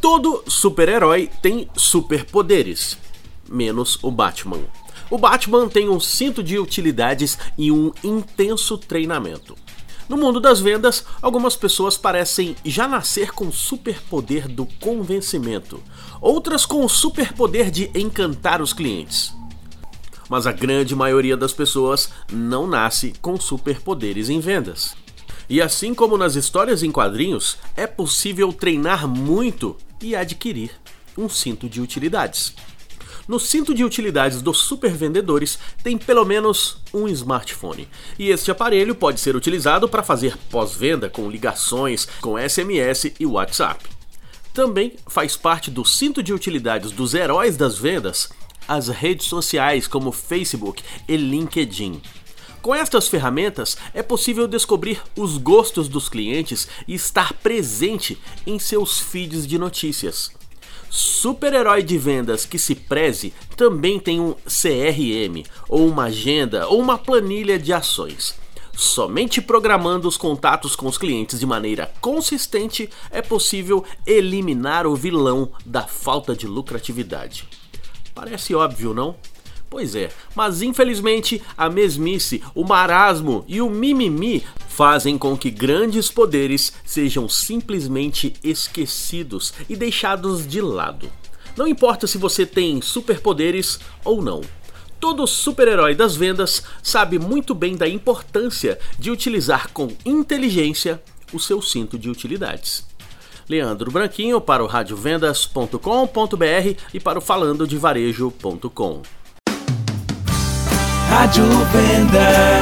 Todo super-herói tem superpoderes, menos o Batman. O Batman tem um cinto de utilidades e um intenso treinamento. No mundo das vendas, algumas pessoas parecem já nascer com o superpoder do convencimento, outras com o superpoder de encantar os clientes. Mas a grande maioria das pessoas não nasce com superpoderes em vendas. E assim como nas histórias em quadrinhos, é possível treinar muito e adquirir um cinto de utilidades. No cinto de utilidades dos supervendedores tem pelo menos um smartphone, e este aparelho pode ser utilizado para fazer pós-venda com ligações, com SMS e WhatsApp. Também faz parte do cinto de utilidades dos heróis das vendas as redes sociais como Facebook e LinkedIn. Com estas ferramentas, é possível descobrir os gostos dos clientes e estar presente em seus feeds de notícias. Super-herói de vendas que se preze também tem um CRM, ou uma agenda, ou uma planilha de ações. Somente programando os contatos com os clientes de maneira consistente é possível eliminar o vilão da falta de lucratividade. Parece óbvio, não? Pois é, mas infelizmente a mesmice, o marasmo e o mimimi fazem com que grandes poderes sejam simplesmente esquecidos e deixados de lado. Não importa se você tem superpoderes ou não. Todo super-herói das vendas sabe muito bem da importância de utilizar com inteligência o seu cinto de utilidades. Leandro Branquinho para o radiovendas.com.br e para o falandodevarejo.com. Rádio Vendas.